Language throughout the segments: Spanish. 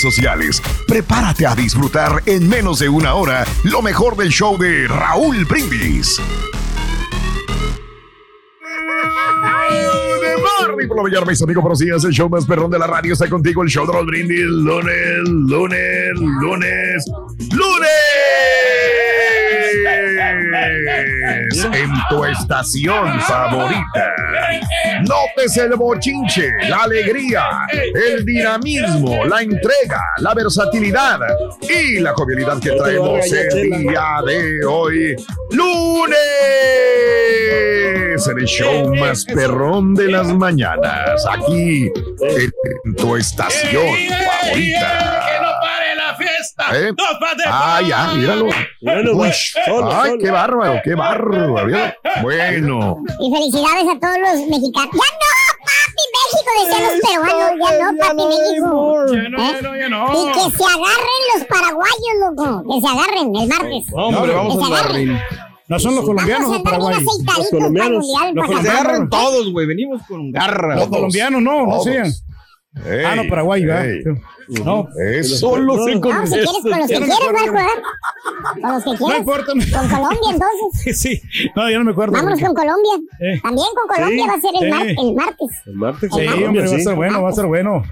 sociales. Prepárate a disfrutar en menos de una hora lo mejor del show de Raúl Brindis. Por la mis amigos, buenos días. El show más perrón de la radio está contigo. El show de los brindis. Lunes, lunes, lunes, lunes. En tu estación favorita. Notes el bochinche, la alegría, el dinamismo, la entrega, la versatilidad y la jovialidad que traemos el día de hoy. Lunes. El show más perrón de las mañanas. Aquí en tu estación favorita. Fiesta! ¿Eh? Ah, ya, míralo. Míralo, Uy, solo, ay, solo. qué bárbaro, qué bárbaro. Bueno, Y felicidades a todos los mexicanos. ¡Ya no, papi México! Decían los peruanos. Ya no, papi México. Ya no, ¿Eh? ya no, ya Y no. que se agarren los paraguayos, loco. Que se agarren el martes. Hombre, vamos que se agarren. No son los colombianos Vamos a o andar bien Paraguay. aceitaditos Los para el colombianos. mundial, Los que se agarran todos, güey. Venimos con garra. Los colombianos no, no todos. Sean. Ah, no, Paraguay, ¿verdad? Ey. No, solo se No, si quieres con los que no acuerdo. Marco, ¿eh? Con los que No quieras. importa. Con Colombia, entonces. Sí, no, yo no me acuerdo. Vámonos con Colombia. Eh. También con Colombia Sí, va a ser el, mar- sí. el martes. El martes. Sí, Sí, hombre, va a sí. estar bueno, va a estar bueno.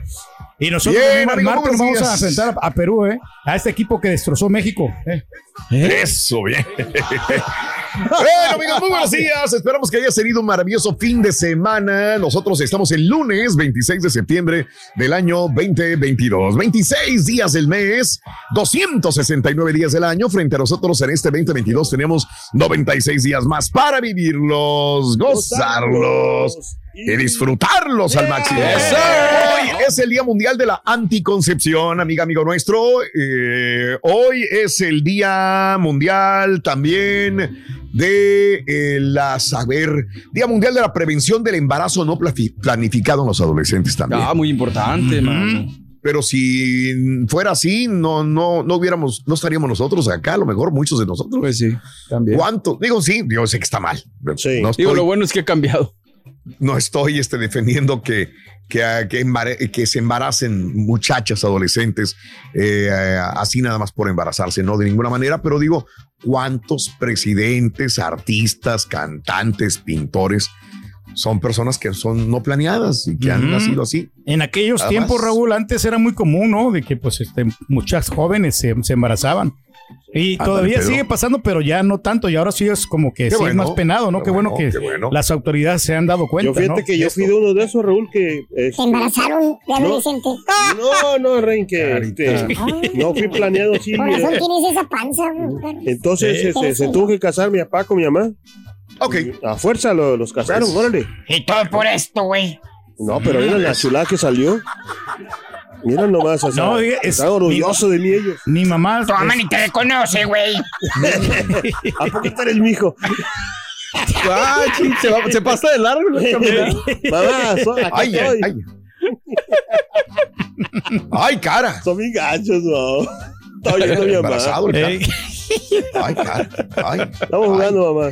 Y nosotros Bien, el martes vamos a enfrentar a, a Perú, ¿eh? A este equipo que destrozó México. ¿eh? Eso, bien. bueno, amigos, muy buenos días. Esperamos que hayas tenido un maravilloso fin de semana. Nosotros estamos el lunes 26 de septiembre del año 2022. 26 días del mes, 269 días del año. Frente a nosotros en este 2022 tenemos 96 días más para vivirlos, gozarlos y disfrutarlos al máximo. Hoy es el Día Mundial de la Anticoncepción, amiga, amigo nuestro. Eh, hoy es el Día Mundial también de eh, la saber, Día Mundial de la Prevención del Embarazo no planificado en los adolescentes también. Ah, muy importante, mano. Pero si fuera así, no, no, no hubiéramos, no estaríamos nosotros acá, a lo mejor muchos de nosotros. Pues sí, también. ¿Cuánto? Digo, sí, yo sé que está mal. Sí. No Digo, lo bueno es que ha cambiado. no estoy este, defendiendo que, que, ah, que, se embaracen muchachas adolescentes eh, así nada más por embarazarse, no de ninguna manera, pero digo, ¿cuántos presidentes, artistas, cantantes, pintores son personas que son no planeadas y que han nacido así? En aquellos Nada tiempos, más. Raúl, antes era muy común, ¿no? De que pues este, muchas jóvenes se, se embarazaban. Y todavía Pedro. sigue pasando, pero ya no tanto. Y ahora sí es como que es más penado, ¿no? qué Qué, bueno, bueno, que qué bueno. las autoridades se han dado cuenta. Yo fíjate ¿no? que yo fui de uno de esos, Raúl, que... este, Se embarazaron de adolescente. No, no, Rein, que este, no fui planeado así. Por razón tienes esa panza, güey. Entonces Sí. este, se tuvo que casar mi papá con mi mamá. Ok. A fuerza lo- los casaron, órale. Y todo por esto, güey. No, pero mira la chulada que salió. Mira nomás, o sea, No, es- están orgulloso de mí ellos. Mi mamá. Tu mamá ni te reconoce, güey. ¿A poco tú eres mi hijo? Ah, se, va- se pasa de largo. Mamá, so- acá Ay, ay, estoy. ay. ¡Ay, cara! Son bien gachos, no. Estaba oyendo mi mamá. Embarazado el cara. Ey. Ay, cara. Ay. Estamos jugando, mamá.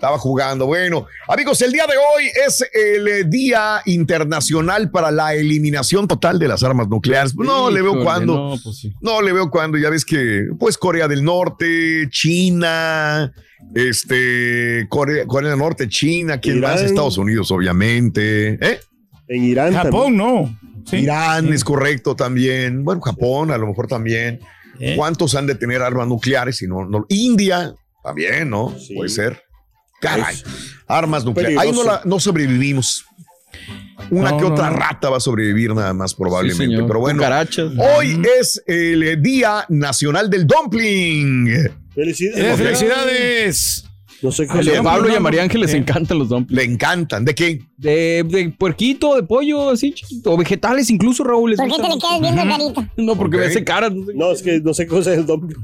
Estaba jugando. Bueno, amigos, el día de hoy es el eh, Día Internacional para la Eliminación Total de las Armas Nucleares. No le veo cuándo. No, pues sí. No le veo cuándo. Ya ves que, pues, Corea del Norte, China, este, Corea, Corea del Norte, China, ¿quién Irán. más? Estados Unidos, obviamente. ¿Eh? En Irán Japón, no. Sí. Irán es correcto también. Bueno, Japón a lo mejor también. Eh. ¿Cuántos han de tener armas nucleares? Y no, no- India también, ¿no? Sí. Puede ser. Caray. Armas nucleares. Ahí no, peligroso. la- no sobrevivimos. Una No, que no, otra no. rata va a sobrevivir nada más probablemente. Sí. Pero bueno, Cucarachas. hoy es el Día Nacional del Dumpling. Felicidades. felicidades. No sé A qué los Pablo y a María Ángel les Eh. encantan los dumplings. Le encantan. ¿De qué? De, de puerquito, de pollo, así chiquito. O vegetales incluso, Raúl. ¿Por qué te le quedas viendo carita? No, porque me hace cara. no sé. No, es que no sé qué cosa es el doble.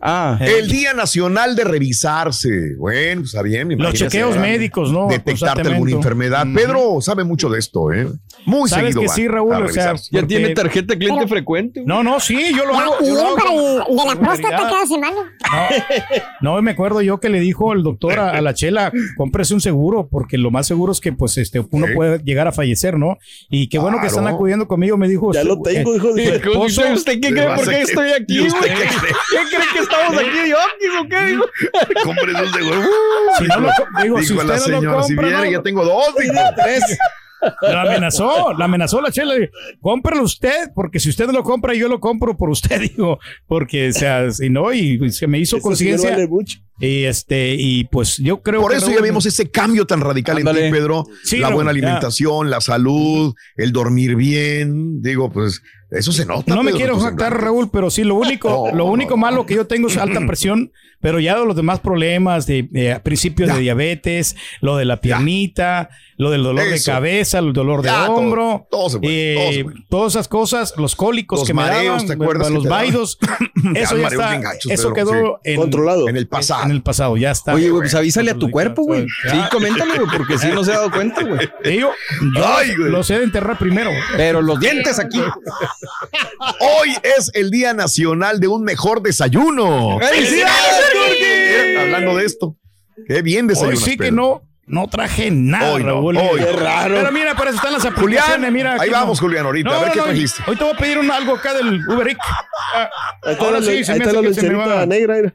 Ah, El Día Nacional de Revisarse. Bueno, pues está bien. Los chequeos médicos, ¿no? Detectarte alguna enfermedad. Pedro sabe mucho de esto, ¿eh? Muy Sabes seguido que sí, Raúl, o sea, ya tiene tarjeta de cliente Pero- frecuente. No, no, sí, yo lo hago. y yo para de la próstata cada semana. No, me acuerdo yo que le dijo el doctor a, a la chela, cómprese un seguro, porque lo más seguro es que pues este uno Sí. puede llegar a fallecer, ¿no? Y qué bueno que están acudiendo conmigo, me dijo. Ya lo tengo, eh, hijo de su su ¿Cómo esposo- dice ¿Usted qué cree por qué estoy ¿Y aquí, qué ¿Qué cree? cree que estamos aquí de o qué? digo? Compre un seguro. Si no lo digo, si Dijo la usted no lo señora, si compra, viene, no- ya tengo dos. dijo. Tres. La amenazó, la amenazó la chela. dijo, Cómprelo usted, porque si usted no lo compra, yo lo compro por usted, digo, porque, o sea, si no, y se me hizo conciencia. vale mucho. Y este, y pues yo creo Por que. eso ya vemos ese cambio tan radical en ti, Pedro. Sí, la Raúl, buena ya. alimentación, la salud, el dormir bien. Digo, pues eso se nota. No me Pedro, quiero jactar. Raúl, pero sí, lo único, No, lo único no. malo que yo tengo es alta presión, pero ya los demás problemas de, de principios Ya. de diabetes, lo de la piernita, lo del dolor de cabeza, el dolor de Ya, hombro, todo se puede, eh, todo se puede. todas esas cosas, los cólicos Los que mareos, me daban, ¿te acuerdas los vaidos, eso ya está, eso Pedro, quedó en, Controlado. En el pasado. en el pasado, ya está. Oye, güey, pues avísale a tu cuerpo, güey. Sí, coméntale, güey, porque sí no se ha dado cuenta, güey. Te digo, yo Ay, güey. lo sé de enterrar primero. Pero los dientes aquí. Hoy es el Día Nacional de un mejor desayuno. ¡Felicidades, Hablando de esto. Qué bien Hoy desayunas, sí que Pedro. no, no traje nada, Hoy no, Raúl. hoy. Qué raro. Pero mira, para eso están las Julián, aplicaciones, mira. ahí vamos, no. Julián, ahorita. No, a ver no, qué no, trajiste. Hoy te voy a pedir un, algo acá del Uber Eats. Ah, Ahí está ahora la, sí, ahí se me está hace la que se me va. negra.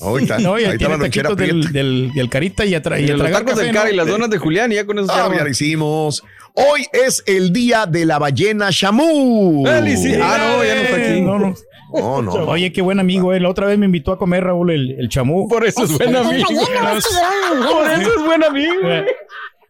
Ahorita, No, ahí ahí está la tiene lonchera taquitos del, del, del carita y a, tra- y Y los tragar tacos café, del cara ¿no? y las donas de Julián, y ya con eso Ah, ya lo hicimos. Hoy es el día de la ballena Shamu. Felicidades. Ah, no, ya no está aquí. No, no. No, no. Oye, qué buen amigo, él. La otra vez me invitó a comer, Raúl, el, el chamú. Por eso es buen amigo. Por eso es buen amigo. Eh,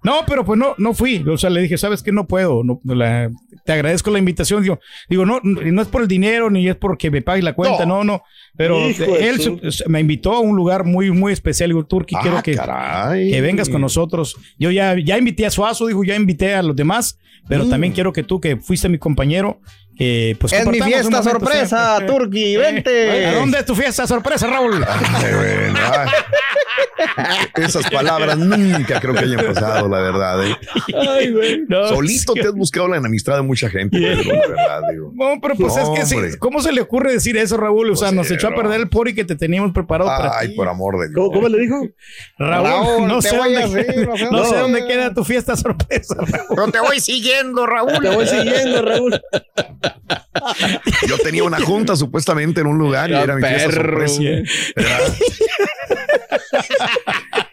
No, pero pues no, no fui. O sea, le dije, ¿sabes qué? No puedo. No, la- te agradezco la invitación. Digo, digo no, no es por el dinero ni es porque me pague la cuenta. No, no. Pero Hijo de él su- me invitó a un lugar muy, muy especial. Digo, Turki, Ah, quiero que, caray. que vengas con nosotros. Yo ya, ya invité a Suazo, dijo, ya invité a los demás, pero también quiero que tú, que fuiste mi compañero, pues Es mi fiesta momento, sorpresa, ¿sí? Turki, Eh, vente. ¿A dónde es tu fiesta sorpresa, Raúl? Ay, bueno, ay. Esas palabras nunca creo que hayan pasado, la verdad. ¿eh? Ay, güey. No, Solito sí. te has buscado la enemistad de mucha gente, Pedro, la verdad. Digo. No, pero pues es que sí. ¿cómo se le ocurre decir eso, Raúl? O sea, Pues nos echó a perder el pori que te teníamos preparado para Ay, ti. por amor de Dios. ¿Cómo, cómo le dijo? Raúl, Raúl, no, sé dónde, no sé no sé dónde. dónde queda tu fiesta sorpresa, Raúl. Pero te voy siguiendo, Raúl. Te voy siguiendo, Raúl. Yo tenía una junta supuestamente en un lugar y era mi fiesta sorpresa.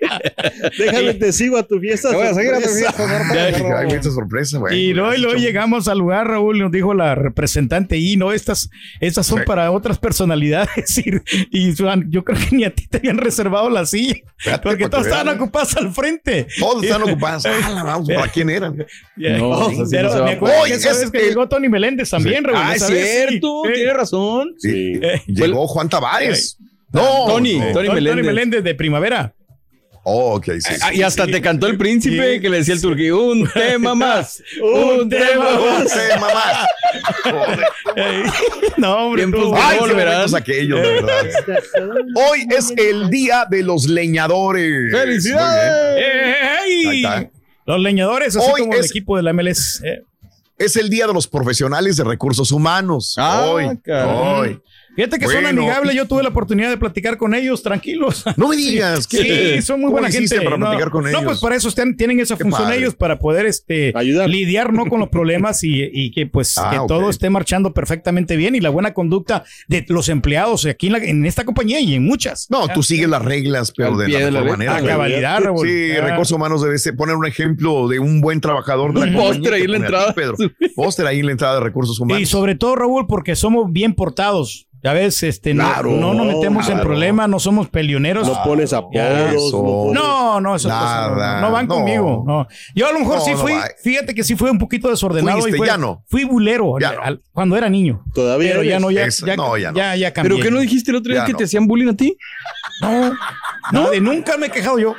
Déjame te sigo a tu fiesta. Te voy a seguir a tu fiesta Ya, sorpresa. Ay, fiesta sorpresa, güey. Y no, y luego llegamos al lugar, Raúl, nos dijo la representante, y no, estas, estas son Sí. para otras personalidades. Y, y Juan, yo creo que ni a ti te habían reservado la silla, Fíjate, porque todos que vean, estaban ¿eh? ocupadas al frente. Todos están ocupados. Ah, la vamos, ¿Para quién eran? No, pues así pero me a acuerdo que esa vez es que el- llegó Tony Meléndez también, Raúl. Ah, es cierto, sí. tiene razón. Sí. Eh, Llegó Juan Tavares. No, Tony, no. Tony Tony Meléndez. Meléndez de primavera. Oh, ok, sí. Ah, y hasta te cantó el príncipe Sí. que le decía el turquí, un tema más, un tema más. mamá. Joder. Ey, no, hombre. Tiempos tú- de Ay, momentos aquellos, de verdad. Hoy es el día de los leñadores. ¡Felicidades! Los leñadores, así Hoy como el es- equipo de la MLS. eh. es el Día de los Profesionales de Recursos Humanos. Ah, hoy, caray. hoy. Fíjate que son amigables. Yo tuve la oportunidad de platicar con ellos, tranquilos. No me digas. Sí, ¿qué- sí, son muy buena gente. para no, platicar con no, ellos? pues para eso están- tienen esa Qué función padre. ellos, para poder este, lidiar ¿no? con los problemas y, y que pues Ah, que todo esté marchando perfectamente bien y la buena conducta de los empleados aquí en, la- en esta compañía y en muchas. No, tú sigues las reglas, pero de la de la mejor letra. manera. A cabalidad. Sí, Ah. recursos humanos debe ser poner un ejemplo de un buen trabajador de la póster ahí en la entrada. Pedro. Póster ahí en la entrada de recursos humanos. Y sobre todo, Raúl, porque somos bien portados. Ya ves, este, no- Claro, no, nos metemos en problemas, no somos pelioneros. No pones apodos. Eso. no No, no, eso Nada, no, no van no. conmigo. No. Yo a lo mejor No, sí fui, fíjate que sí fui un poquito desordenado. Fuiste, y fue- ya no. Fui bulero Ya al- no. al- cuando era niño. Todavía Pero ya no, ya, Eso, ya, no, ya ya, no. ya, cambié. ¿Pero qué no dijiste el otro día que no. te hacían bullying a ti? No, no, de nunca me he quejado yo.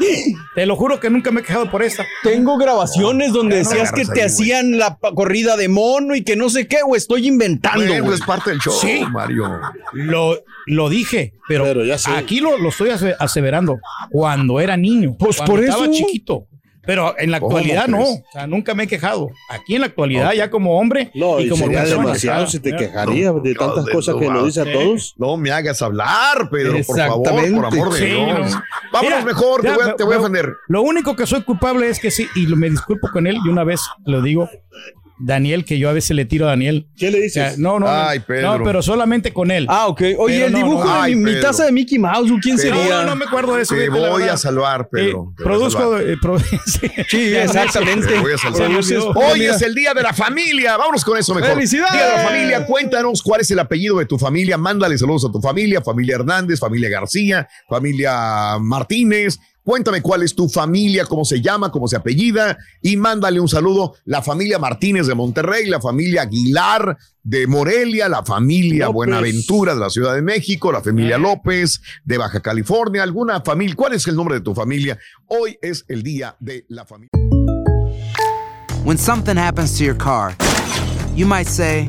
Te lo juro que nunca me he quejado por esta. Tengo grabaciones donde no decías que te ahí, hacían la corrida de mono y que no sé qué, güey. Estoy inventando, güey. es parte del show, Sí. Mario. Lo, lo dije, pero, Pero ya sé. aquí lo, lo estoy ase- aseverando. Cuando era niño, Pues cuando por estaba eso. chiquito. Pero en la ¿Cómo actualidad no. O sea, nunca me he quejado. Aquí en la actualidad, ya como hombre No, y como sería demasiado si te quejaría de tantas Dios, cosas que nos dice a todos. No me hagas hablar, Pedro, por favor, por amor de Sí, Dios. no. Vámonos Mira, mejor, te voy a, me- te voy a ofender. Lo único que soy culpable es que sí, y lo- me disculpo con él, y una vez lo digo, Daniel, que yo a veces le tiro a Daniel. ¿Qué le O sea, dices? no, no, Ay, no, Pedro. no, pero solamente con él. Ah, ok. Oye, Pero el dibujo no. de Ay, mi, mi Pedro. taza de Mickey Mouse, ¿quién Pero- sería? no, no me acuerdo de eso. Te voy a salvar, Pedro. produzco. salvar. eh, pro- sí, exactamente. Te voy a salvar. Hoy es el día de la familia. Vámonos con eso mejor. ¡Felicidades! Día de la familia. Cuéntanos cuál es el apellido de tu familia. Mándale saludos a tu familia. Familia Hernández, familia García, familia Martínez. Cuéntame cuál es tu familia, cómo se llama, cómo se apellida y mándale un saludo. La familia Martínez de Monterrey, la familia Aguilar de Morelia, la familia López. Buenaventura de la Ciudad de México, la familia López de Baja California, alguna familia. ¿Cuál es el nombre de tu familia? Hoy es el día de la familia. When something happens to your car, you might say,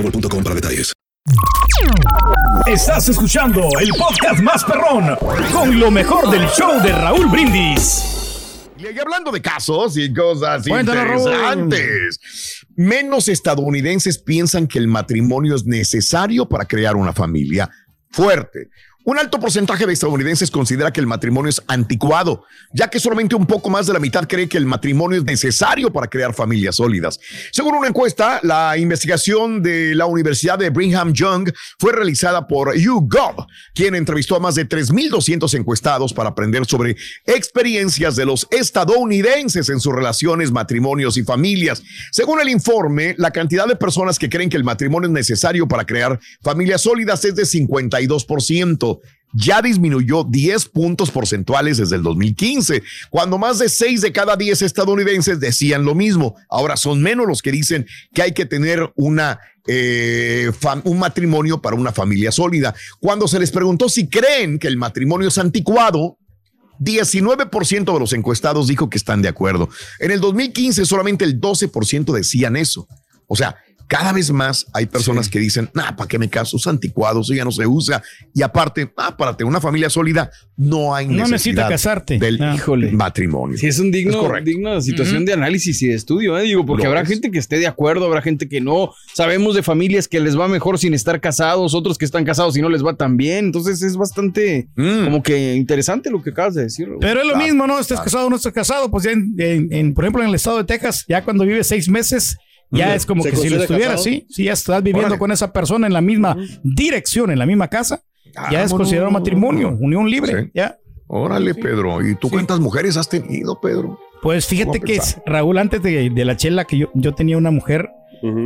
boostmobile.com para detalles. Estás escuchando el podcast más perrón con lo mejor del show de Raúl Brindis. Y hablando de casos y cosas Cuéntanos, Raúl. interesantes, menos estadounidenses piensan que el matrimonio es necesario para crear una familia fuerte. Un alto porcentaje de estadounidenses considera que el matrimonio es anticuado, ya que solamente un poco más de la mitad cree que el matrimonio es necesario para crear familias sólidas. Según una encuesta, la investigación de la Universidad de Brigham Young fue realizada por YouGov, quien entrevistó a más de 3.200 encuestados para aprender sobre experiencias de los estadounidenses en sus relaciones, matrimonios y familias. Según el informe, la cantidad de personas que creen que el matrimonio es necesario para crear familias sólidas es de 52%. Ya disminuyó 10 puntos porcentuales desde el 2015, cuando más de 6 de cada 10 estadounidenses decían lo mismo. Ahora son menos los que dicen que hay que tener eh, un matrimonio para una familia sólida. Cuando se les preguntó si creen que el matrimonio es anticuado, 19% de los encuestados dijo que están de acuerdo. En el 2015 solamente el 12% decían eso. O sea, cada vez más hay personas que dicen, nah, ¿para qué me caso? Es anticuado, eso ya no se usa. Y aparte, ah, para tener una familia sólida no hay No necesidad necesita casarte. del Ah. matrimonio. Sí, es un digno, correcto. digna situación de análisis y de estudio, ¿eh? Digo, porque Lo habrá es. gente que esté de acuerdo, habrá gente que no. Sabemos de familias que les va mejor sin estar casados, otros que están casados y no les va tan bien. Entonces es bastante Mm. como que interesante lo que acabas de decir. Pero es lo Claro, mismo, ¿no? Claro. casado o no estés casado. Pues ya, en, en- en, por ejemplo, en el estado de Texas, ya cuando vives seis meses, ya es como ¿Se que si lo casado? sí. Si ya estás viviendo Órale. con esa persona en la misma dirección, en la misma casa, ya es considerado matrimonio, unión libre. Sí. Ya. Órale, Pedro. ¿Y tú cuántas mujeres has tenido, Pedro? Pues fíjate que pensar. Raúl, antes de, de la chela, que yo, yo tenía una mujer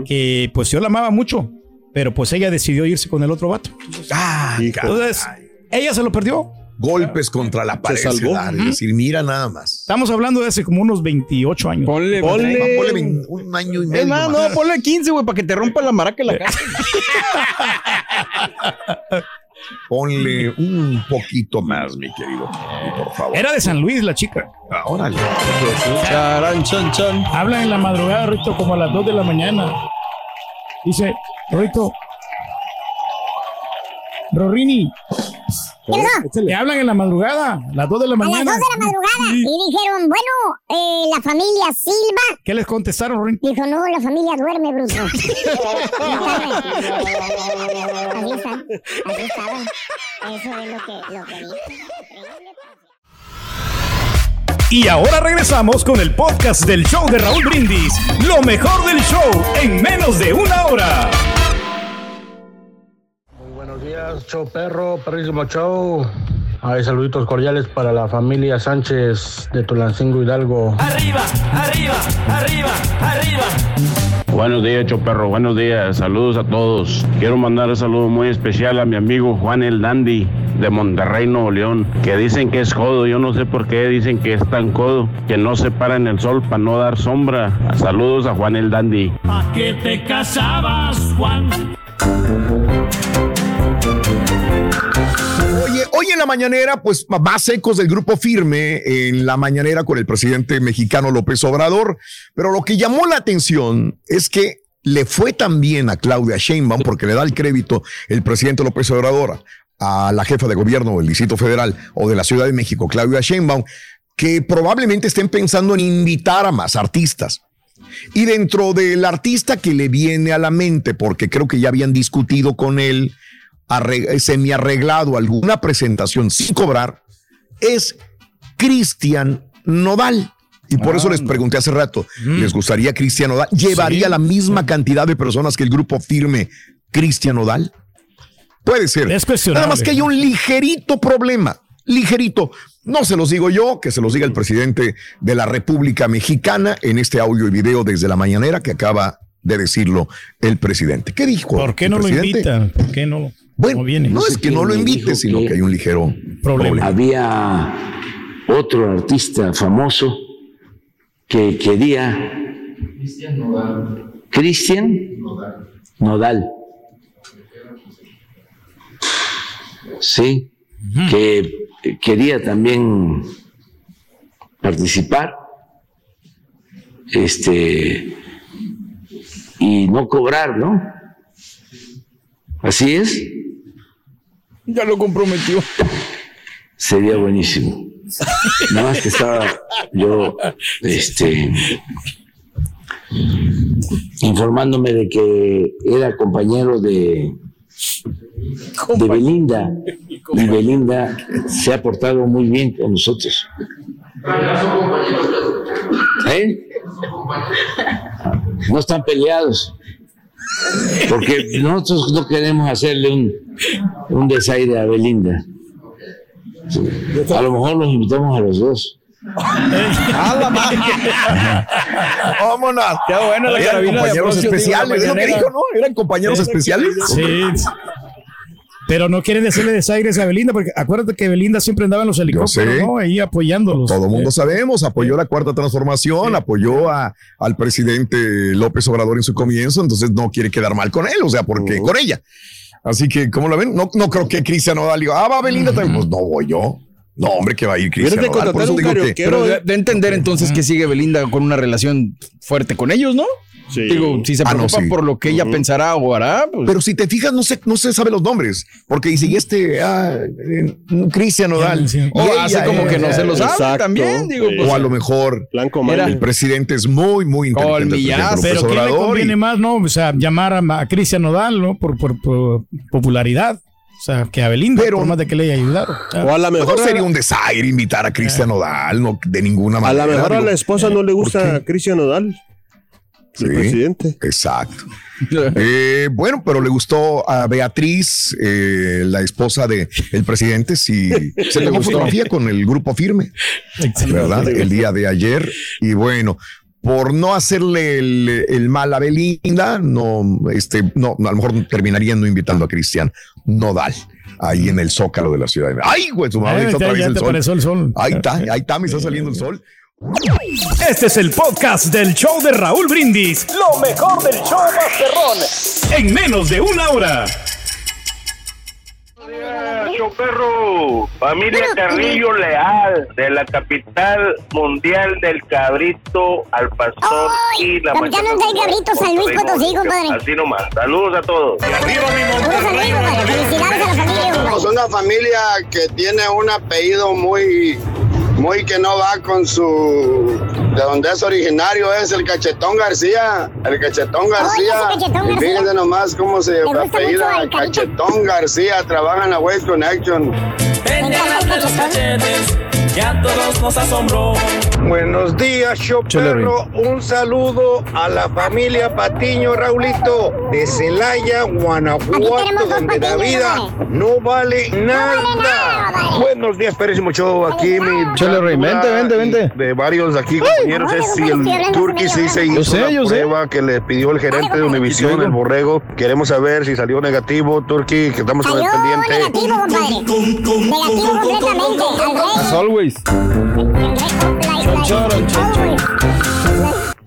que pues yo la amaba mucho, pero pues ella decidió irse con el otro vato. Ah, Entonces, ella se lo perdió. Golpes contra la pared. salvó. se dan, Es decir, mira nada más. Estamos hablando de hace como unos 28 años. Ponle, Ponle, ponle un año y medio. Es más, más. no, ponle 15, güey, para que te rompa la maraca en la casa. Ponle un poquito más, mi querido. Por favor. Era de San Luis la chica. Ah, Órale. Charán, chan, chan. Habla en la madrugada, Rito, como a las 2 de la mañana. Dice, Rito. Rorini. Le hablan en la madrugada, a las 2 de la A las mañana. 2 de la madrugada. Y dijeron, bueno, eh, la familia Silva. ¿Qué les contestaron, Rorini? Dijo, no, la familia duerme, bruto. Así están, así estaban. Eso es lo que, lo que dijo. Y ahora regresamos con el podcast del show de Raúl Brindis. Lo mejor del show en menos de una hora. Buenos días, show perro, perrísimo show. Hay saluditos cordiales para la familia Sánchez de Tulancingo Hidalgo. Arriba, arriba, arriba, arriba. Buenos días, Choperro. Buenos días. Saludos a todos. Quiero mandar un saludo muy especial a mi amigo Juan el Dandy de Monterrey, Nuevo León, que dicen que es codo. Yo no sé por qué dicen que es tan codo, que no se para en el sol para no dar sombra. Saludos a Juan el Dandy. ¿A qué te casabas, Juan? Hoy en la mañanera, pues más ecos del grupo firme en la mañanera con el presidente mexicano López Obrador. Pero lo que llamó la atención es que le fue tan bien a Claudia Sheinbaum, porque le da el crédito el presidente López Obrador a la jefa de gobierno del Distrito Federal o de la Ciudad de México, Claudia Sheinbaum, que probablemente estén pensando en invitar a más artistas. Y dentro del artista que le viene a la mente, porque creo que ya habían discutido con él, semi-arreglado alguna presentación sin cobrar, es Cristian Nodal. Y por eso les pregunté hace rato, ¿les gustaría Cristian Nodal? ¿Llevaría Sí. la misma cantidad de personas que el grupo firme Cristian Nodal? Puede ser. Es. Nada más que hay un ligerito problema, ligerito. No se los digo yo, que se los diga el presidente de la República Mexicana en este audio y video desde la mañanera que acaba de decirlo el presidente. ¿Qué dijo? ¿Por qué no lo invitan? ¿Por qué no, Bueno, no viene? no es que no lo invite, sino que hay un ligero problema. Había otro artista famoso que quería. Cristian Nodal. Sí, que quería también participar. Este. Y no cobrar, ¿no? Así es. Ya lo comprometió. Sería buenísimo. Nada más que estaba yo este, informándome de que era compañero de, de Belinda y Belinda se ha portado muy bien con nosotros. ¿Eh? No están peleados. Porque nosotros no queremos hacerle un, un desaire a Belinda. Sí. A lo mejor los invitamos a los dos. Vámonos. Qué bueno la Eran compañeros especiales. digo, ¿Es lo que dijo, no? ¿Eran compañeros especiales? Sí. Pero no quieren decirle desaires a Belinda, porque acuérdate que Belinda siempre andaba en los helicópteros. ¿no? Ahí apoyándolos. Todo el mundo sabemos, apoyó la cuarta transformación, apoyó a, al presidente López Obrador en su comienzo, entonces no quiere quedar mal con él, o sea, porque con ella. Así que, ¿cómo lo ven? No, no creo que Cristian Nodal diga, ah, va Belinda también. Pues no voy yo. No, hombre, que va a ir Cristian Fíjate, Nodal. Por eso contratar un digo que. Pero de, de entender entonces que sigue Belinda con una relación fuerte con ellos, ¿no? Digo, si se Ah, no, preocupa sí. por lo que ella pensará o hará, pues Pero si te fijas, no se, no se sabe los nombres. Porque dice, y este, ah, eh, Cristian Nodal. Sí. Y O ella, hace como que no se lo sabe Exacto. también, digo, pues, o a lo mejor Blanco Era- el presidente es muy, muy inteligente. Pero ¿quién le conviene y- más, no? O sea, llamar a, a Cristian Nodal, ¿no? Por, por, por popularidad. O sea, que a Belinda, Pero- por más de que le haya ayudado. O sea, O a lo No mejor, sería a, un desaire invitar a Cristian Nodal, no, de ninguna a manera. lo mejor a la esposa no le ¿por gusta? Cristian Nodal. Sí, presidente. Exacto. Eh, bueno, pero le gustó a Beatriz, eh, la esposa del el presidente, si se tomó fotografía con el grupo firme, ¿verdad? El día de ayer. Y bueno, por no hacerle el, el mal a Belinda, no, este, no, a lo mejor terminarían no invitando a Cristian Nodal ahí en el zócalo de la ciudad. ¡Ay, güey! Su madre Ay, está otra ya- vez ya el te sol. apareció el sol. Ahí está, ahí está, me está saliendo el sol. Este es el podcast del show de Raúl Brindis. Lo mejor del show Masterrón. En menos de una hora. Show perro, familia Carrillo Leal, de la capital mundial del cabrito al pastor y la capitán del cabrito, San Luis Potosí, compadre. Así nomás, saludos a todos. Y arriba mi Monterrey, Felicidades a la familia, Somos una familia que tiene un apellido muy, muy que no va con su, de donde es originario, es el Cachetón García, el Cachetón García. Cachetón y García. fíjense nomás cómo se apellida el. Cachetón García, trabaja en la Waste Connection. Pendejas de los cachetes, ya todos nos asombró. Buenos días, show perro. Un saludo a la familia Patiño, Raulito, de Celaya, Guanajuato, donde la vida no vale nada. Buenos días, Pérez Show. Aquí mi. Chale, Rey, vente, vente, vente. De varios aquí compañeros, es si el Turqui sí se hizo Yo sé, una yo sé. prueba que le pidió el gerente de Univisión, el borrego. Queremos saber si salió negativo, Turqui, que estamos con el pendiente. Negativo, compadre. Negativo completamente. Al rey. Always.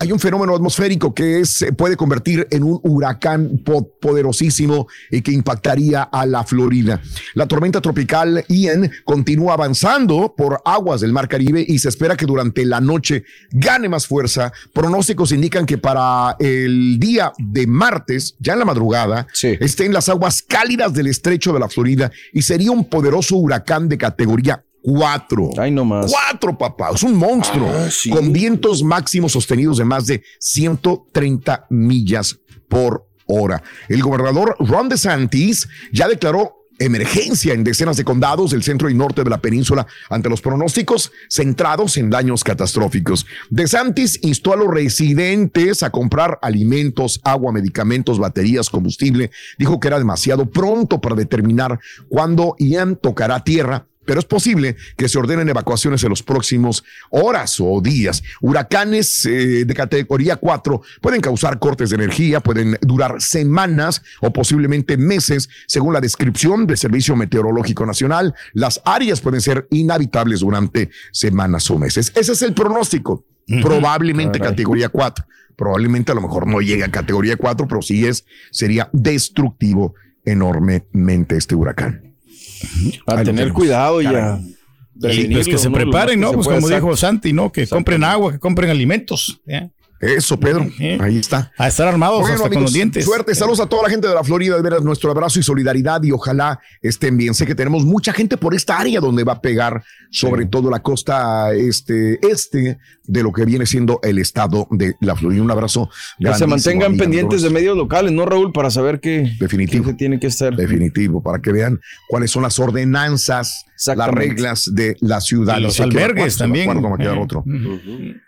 Hay un fenómeno atmosférico que se puede convertir en un huracán po- poderosísimo y que impactaría a la Florida. La tormenta tropical Ian continúa avanzando por aguas del Mar Caribe y se espera que durante la noche gane más fuerza. Pronósticos indican que para el día de martes, ya en la madrugada, esté en las aguas cálidas del estrecho de la Florida y sería un poderoso huracán de categoría 4. Ay, no más. Cuatro, papá. Es un monstruo. Con vientos máximos sostenidos de más de 130 millas por hora. El gobernador Ron DeSantis ya declaró emergencia en decenas de condados del centro y norte de la península ante los pronósticos centrados en daños catastróficos. DeSantis instó a los residentes a comprar alimentos, agua, medicamentos, baterías, combustible. Dijo que era demasiado pronto para determinar cuándo Ian tocará tierra pero es posible que se ordenen evacuaciones en los próximos horas o días. Huracanes eh, de categoría 4 pueden causar cortes de energía, pueden durar semanas o posiblemente meses, según la descripción del Servicio Meteorológico Nacional. Las áreas pueden ser inhabitables durante semanas o meses. Ese es el pronóstico. Probablemente Caray. categoría 4. Probablemente a lo mejor no llegue a categoría 4, pero sí es, sería destructivo enormemente este huracán. A tener cuidado y a Caray. Y pues que se preparen, ¿no? Pues como dijo. Santi, ¿no? Que compren agua, que compren alimentos. ¿ya? Eso, Pedro. Ahí está. A estar armados Bueno, hasta con amigos, los dientes. Suerte, saludos a toda la gente de la Florida, de veras nuestro abrazo y solidaridad y ojalá estén bien. Sé que tenemos mucha gente por esta área donde va a pegar, sobre todo la costa este, este de lo que viene siendo el estado de la Florida. Un abrazo. Que se mantengan pendientes de medios locales, ¿no, Raúl? Para saber qué, Definitivo. qué se tiene que estar. Definitivo, para que vean cuáles son las ordenanzas, las reglas de la ciudad. Y los albergues evacuarse, también. evacuar, no va a quedar Eh.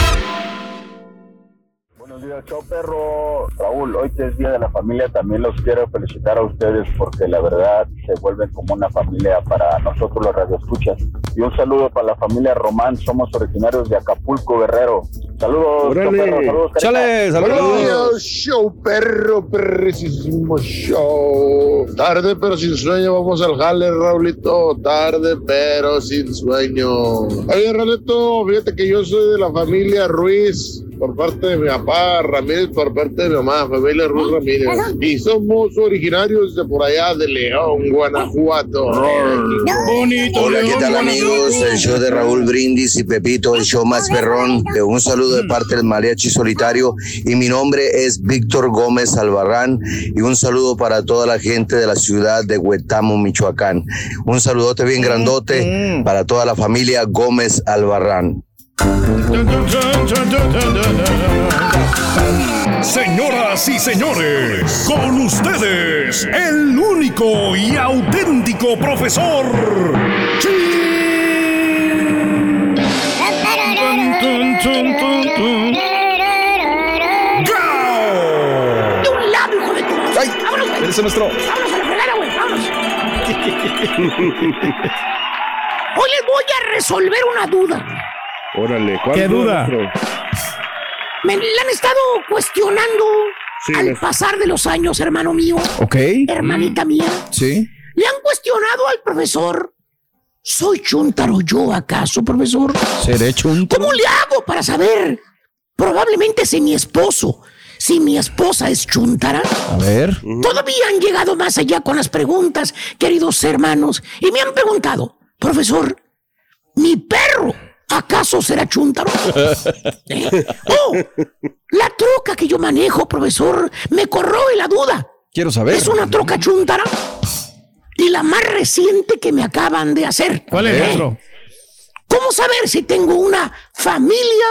Buenos días, show perro. Raúl, hoy que es Día de la Familia, también los quiero felicitar a ustedes porque la verdad se vuelven como una familia para nosotros los radioescuchas. Y un saludo para la familia Román, somos originarios de Acapulco, Guerrero. Saludos, show perro, saludos. carita. Buenos días, show perro, perrísimo show. Tarde pero sin sueño, vamos al jale, Raulito. Tarde pero sin sueño. Oye, Raulito, fíjate que yo soy de la familia Ruiz. Por parte de mi papá, Ramírez por parte de mi mamá, familia Ruiz Ramírez. Y somos originarios de por allá de León, Guanajuato. Hola, ¿qué tal amigos? El show de Raúl Brindis y Pepito, el show más perrón. Un saludo de parte del Mariachi Solitario y mi nombre es Víctor Gómez Albarrán y un saludo para toda la gente de la ciudad de Huetamo, Michoacán. Un saludote bien grandote para toda la familia Gómez Albarrán. Señoras y señores, con ustedes, el único y auténtico profesor. De un lado, hijo de tu. Vámonos, güey. Ese maestro. Vámonos a la fregada, güey. Vámonos. Hoy les voy a resolver una duda. Órale, ¿cuál ¿Qué duda? Me la han estado cuestionando Sí, al pasar de los años, hermano mío. Ok. Hermanita mía. Sí. Le han cuestionado al profesor. ¿Soy chuntaro yo acaso, profesor? ¿Seré chunto? ¿Cómo le hago para saber? Probablemente si mi esposo, si mi esposa es chuntara. A ver. Todavía han llegado más allá con las preguntas, queridos hermanos, y me han preguntado, profesor, ¿mi perro acaso será chúntaro? ¿Eh? Oh, la troca que yo manejo, profesor, me corroe la duda. Quiero saber. ¿Es una troca chúntara? Y la más reciente que me acaban de hacer. ¿Cuál es, ¿Eh? maestro? ¿Cómo saber si tengo una familia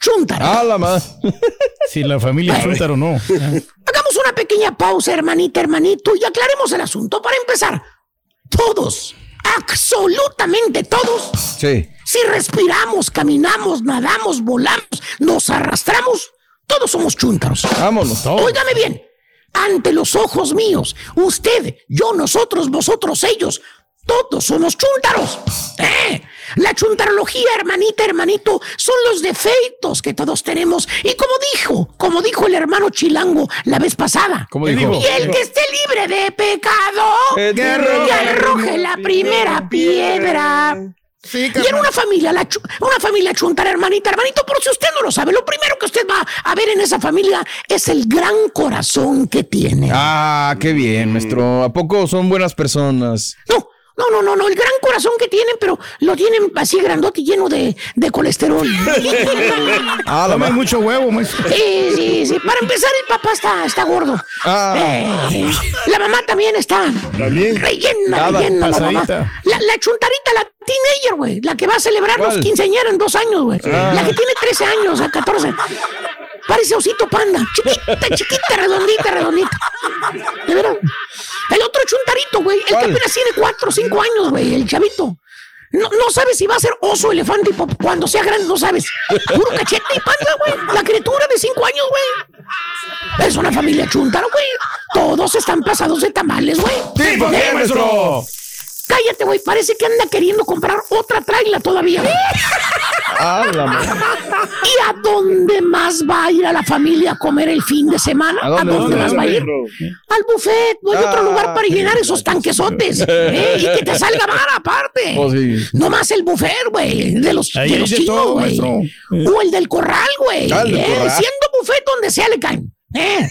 chúntara? Ah, la más. Si la familia es chúntaro o no. Hagamos una pequeña pausa, hermanita, hermanito, y aclaremos el asunto. Para empezar, todos, absolutamente todos, Sí. Si respiramos, caminamos, nadamos, volamos, nos arrastramos, todos somos chúntaros. Vámonos. Óigame bien, ante los ojos míos, usted, yo, nosotros, vosotros, ellos, todos somos chúntaros. ¿Eh? La chuntarología, hermanita, hermanito, son los defectos que todos tenemos. Y como dijo, como dijo el hermano Chilango la vez pasada, ¿Cómo dijo? y el que esté libre de pecado, que arroje arroje la primera piedra. Y en una familia, la una familia chuntara, hermanita, hermanito, por si usted no lo sabe, lo primero que usted va a ver en esa familia es el gran corazón que tiene. Ah, qué bien, maestro. ¿A poco son buenas personas? No, no, no, no, no, el gran corazón que tienen, pero lo tienen así grandote y lleno de, de colesterol. Ah, la Toma más. mucho huevo, maestro. Sí, sí, sí. Para empezar, el papá está, está gordo. Ah. Eh, la mamá también está También. rellena, Nada, rellena la mamá. la chuntarita, la teenager, güey. La que va a celebrar ¿Cuál? los quinceañeros en dos años, güey. Ah. La que tiene 13 años, a 14. Parece osito panda. Chiquita, chiquita, redondita, redondita. De verdad. El otro chuntarito, güey. El que apenas tiene 4 o 5 años, güey. El chavito. No, no sabes si va a ser oso, elefante, y pop- cuando sea grande, no sabes. Puro cachete y panda, güey. La criatura de 5 años, güey. Es una familia chuntara, güey. Todos están pasados de tamales, güey. ¿Tipo? Cállate, güey. Parece que anda queriendo comprar otra traila todavía. Ah. ¿Y a dónde más va a ir a la familia a comer el fin de semana? ¿A dónde, dónde, más va a ir? Al buffet. No hay otro Ah, lugar para llenar esos tanquesotes. ¿eh? Y que te salga vara aparte. Oh, sí. No más el buffet, güey. De los, Ahí de los chinos, güey. O el del corral, güey. Ah, ¿eh? Siendo buffet donde sea le caen. ¿eh?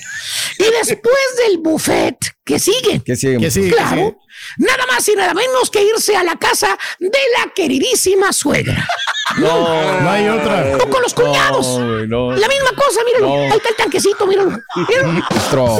Y después del buffet, ¿qué sigue? ¿Qué sigue? Que sí, que Claro. Nada más y nada menos que irse a la casa de la queridísima suegra. No, No hay otra. O con los cuñados. No, güey, no. La misma cosa. No. Ahí está el tanquecito. Míralo. Maestro.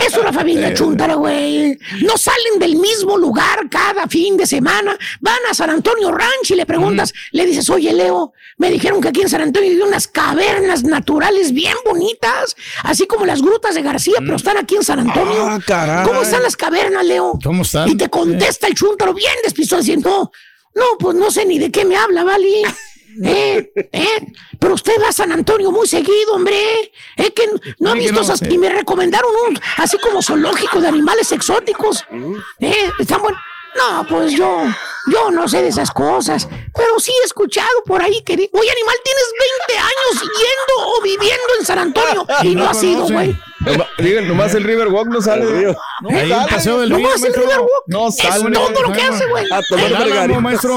Es una familia chuntara, güey. No salen del mismo lugar cada fin de semana. Van a San Antonio Ranch y le preguntas, le dices, oye, Leo, me dijeron que aquí en San Antonio hay unas cavernas naturales bien bonitas, así como las grutas de García, pero están aquí en San Antonio. Ah, caray. ¿Cómo están las cavernas, Leo? ¿Cómo están? Y te contesta el chúntaro bien despistado diciendo, no, pues no sé ni de qué me habla, ¿vale? ¿Eh? ¿Eh? Pero usted va a San Antonio muy seguido, hombre. ¿Eh? Que no ha visto esas sí. y me recomendaron un así como zoológico de animales exóticos. ¿Eh? Están buenos. No, pues yo, yo no sé de esas cosas, pero sí he escuchado por ahí que, oye, animal, tienes 20 años yendo o viviendo en San Antonio y no, no has ido, güey. Digan, nomás el Riverwalk no sale. No Ahí el sale. paseo del río, Nomás el. Riverwalk. No Es sale. todo lo que hace, güey. A tomar El margaritas. maestro.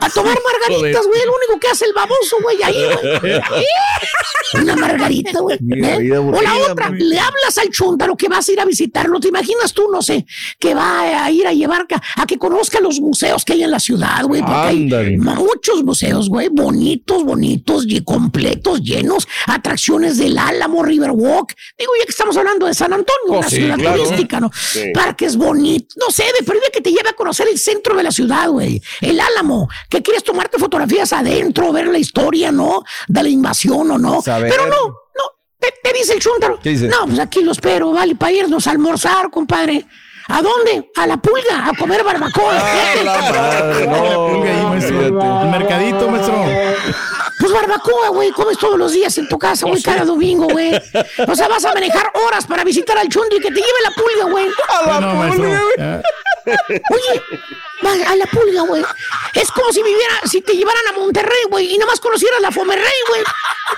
A tomar margaritas, güey, el único que hace el baboso, güey, ahí, güey. Una margarita, güey. ¿eh? O la otra, le hablas al chuntaro que vas a ir a visitarlo. ¿Te imaginas tú, no sé, que va a ir a llevar ca- a que conozca los museos que hay en la ciudad, güey? Porque hay muchos museos, güey, bonitos, bonitos, y completos, llenos, atracciones del Álamo, Riverwalk. Digo, ya que estamos hablando de San Antonio, Oh, una sí, ciudad claro. turística, ¿no? Sí. Parques bonitos, no sé, de perdida que te lleve a conocer el centro de la ciudad, güey. El Álamo, que quieres tomarte fotografías adentro, ver la historia, ¿no? De la invasión o no. Saber. Pero no, no. Te, te dice el chúntaro. ¿Qué dice? No, pues aquí lo espero, vale, para irnos a almorzar, compadre. ¿A dónde? A la pulga, a comer barbacoa. Ah, la madre, no, Pulga ahí, maestro. El mercadito, maestro. Pues barbacoa, güey, comes todos los días en tu casa, güey, cada domingo, güey. O sea, vas a manejar horas para visitar al chundo y que te lleve la pulga, güey. Ah, no, maestro. Ah, Oye, a la pulga, güey. Es como si viviera, si te llevaran a Monterrey, güey, y nada más conocieras la Fomerrey, güey.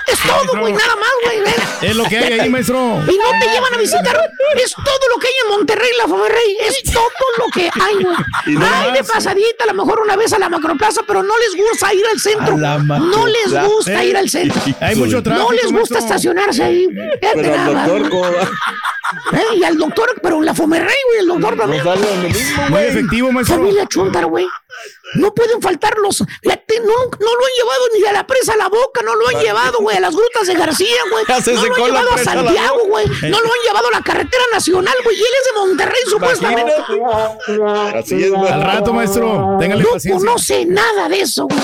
Es todo, güey, nada más, güey. Es lo que hay ahí, maestro. Y no te llevan a visitar. Es todo lo que hay en Monterrey, la Fomerrey. Es todo lo que hay, güey. No Ay, de pasadita, a lo mejor una vez a la macroplaza, pero no les gusta ir al centro. A la No les gusta ir al centro. Hay mucho tráfico, No les gusta maestro. estacionarse ahí. Pero al doctor, güey. ¿cómo va? Eh, Y al doctor, pero la Fomerrey, güey, el doctor No también. sale donde mismo, Muy efectivo, maestro. Familia Chuntar, güey. No pueden faltar los. la te- no, no lo han llevado ni a la presa a la boca, no lo han llevado, güey, a las grutas de García, güey. No lo han llevado a Santiago, güey. No lo han llevado a la carretera nacional, güey. Y él es de Monterrey, supuestamente. Así es, Al rato, maestro. Téngale No paciencia. conoce nada de eso, güey.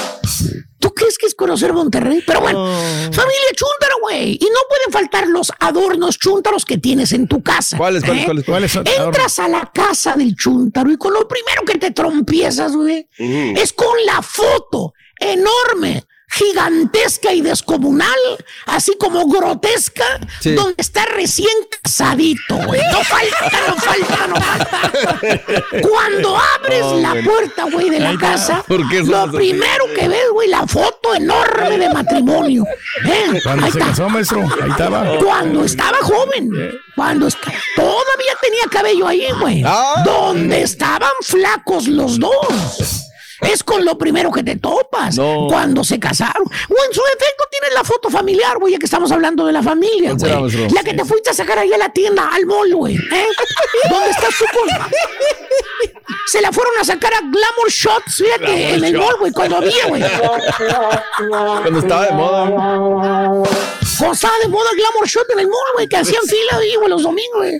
¿Tú crees que es conocer Monterrey? Pero bueno, familia chúntara, güey. Y no pueden faltar los adornos chúntaros que tienes en tu casa. ¿Cuáles, cuáles, ¿eh? cuáles? ¿Cuáles son? Entras a la casa del chúntaro y con lo primero que te trompiezas, güey, es con la foto enorme, gigantesca y descomunal, así como grotesca, Sí. donde está recién casadito, güey. No falta, no falta, no falta. Cuando abres Oh, la puerta, güey, de la casa, ¿Por qué lo así? primero que ves, güey, la foto enorme de matrimonio. ¿eh? Cuando Ahí se está. casó, maestro. Ahí estaba. Cuando estaba joven, cuando est- todavía tenía cabello ahí, güey. Ah. Donde estaban flacos los dos. Es con lo primero que te topas No. cuando se casaron. O en su defecto tienes la foto familiar, güey, ya que estamos hablando de la familia, ¿Cuál será, güey. La que te fuiste a sacar ahí a la tienda, al mall, güey. ¿eh? ¿Dónde estás tú con...? Se la fueron a sacar a Glamour Shots, fíjate, en el mall, güey, cuando había, güey. Cuando estaba de moda. Estaba de moda Glamour Shot en el mall, güey, que hacían fila ahí, güey, los domingos, güey.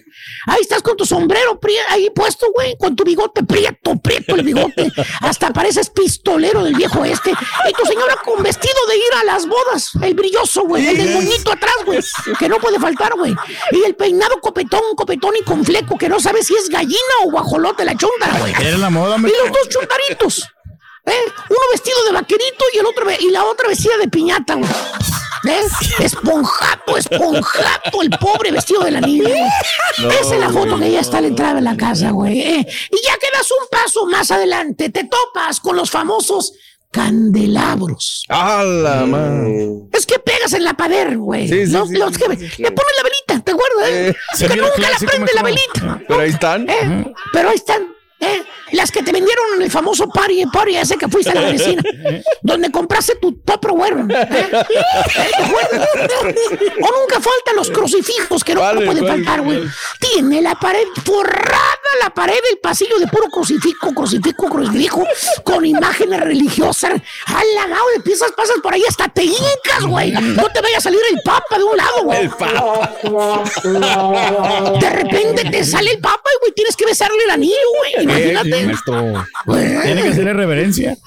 Ahí estás con tu sombrero ahí puesto, güey, con tu bigote prieto, prieto el bigote. Hasta pareces pistolero del viejo este. Y tu señora con vestido de ir a las bodas, el brilloso, güey, el del moñito atrás, güey, que no puede faltar, güey. Y el peinado copetón, copetón y con fleco, que no sabes si es gallina o guajolote la chunta, güey. Era la moda, Y los dos chuntaritos. ¿Eh? Uno vestido de vaquerito y el otro y la otra vestida de piñata, güey. ¿Eh? Esponjato, esponjato, el pobre vestido de la niña. No, Esa es la foto güey. que ya está a la entrada de la casa, güey. ¿eh? Y ya que das un paso más adelante, te topas con los famosos candelabros. ¡A la madre! Es que pegas en la pared, güey. Sí, sí, los, sí, los sí, que sí, le pones la velita, ¿te acuerdas? Eh, que nunca la prende la velita. Pero ahí están. ¿Eh? Pero ahí están. ¿Eh? Las que te vendieron en el famoso party, party ese que fuiste a la vecina, donde compraste tu Tupperware. ¿eh? O nunca faltan los crucifijos que no, no ¿Cuál, pueden faltar, güey. Tiene la pared forrada, la pared del pasillo de puro crucifijo, crucifijo, crucifijo, con imágenes religiosas. Halagado de piezas, pasas por ahí hasta te hincas, güey. No te vaya a salir el papa de un lado, güey. El papa. De repente te sale el papa y, güey, tienes que besarle el anillo, güey. Imagínate. Eh, maestro. Tiene que hacerle reverencia.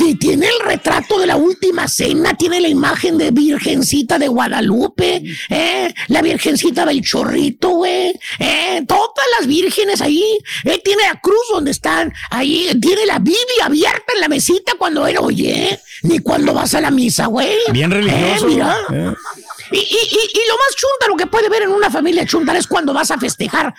Y tiene el retrato de la última cena, tiene la imagen de Virgencita de Guadalupe, ¿eh? la Virgencita del Chorrito, güey, ¿eh? todas las vírgenes ahí, ¿eh? tiene la cruz donde están, ahí, tiene la Biblia abierta en la mesita cuando él oye, ni cuando vas a la misa, güey. Bien religioso. Eh, mira. Y, y, y, y lo más chuntaro que puede ver en una familia chuntara es cuando vas a festejar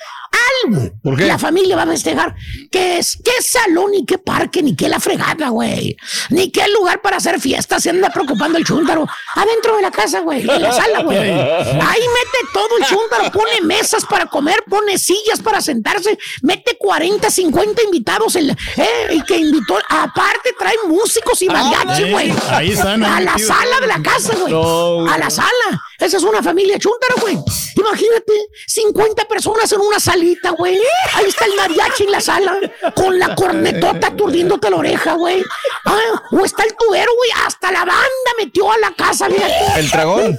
algo. ¿Por qué? La familia va a festejar. ¿Qué es? ¿Qué salón, ni qué parque, ni qué la fregada, güey? Ni qué lugar para hacer fiestas se anda preocupando el chuntaro. Adentro de la casa, güey. En la sala, güey. Ahí mete todo el chuntaro. Pone mesas para comer, pone sillas para sentarse. Mete 40, 50 invitados. El, eh, y que invitó. Aparte, trae músicos y mariachi, sí. güey. Ahí están, A la sala de la casa, güey. No, a la sala. Esa es una familia chúntara, güey. Imagínate, 50 personas en una salita, güey. Ahí está el mariachi en la sala, con la cornetota aturdiéndote la oreja, güey. Ah, o está el tubero, güey. Hasta la banda metió a la casa, fíjate. El dragón.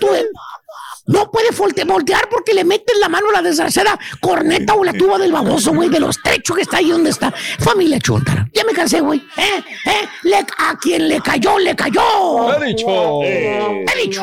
No puede volte- voltear porque le meten la mano a la desgraciada corneta o la tuba del baboso, güey, de los techos que está ahí donde está. Familia Chuntara. Ya me cansé, güey. ¿Eh? ¿Eh? Le- a quien le cayó, le cayó. He dicho. He dicho.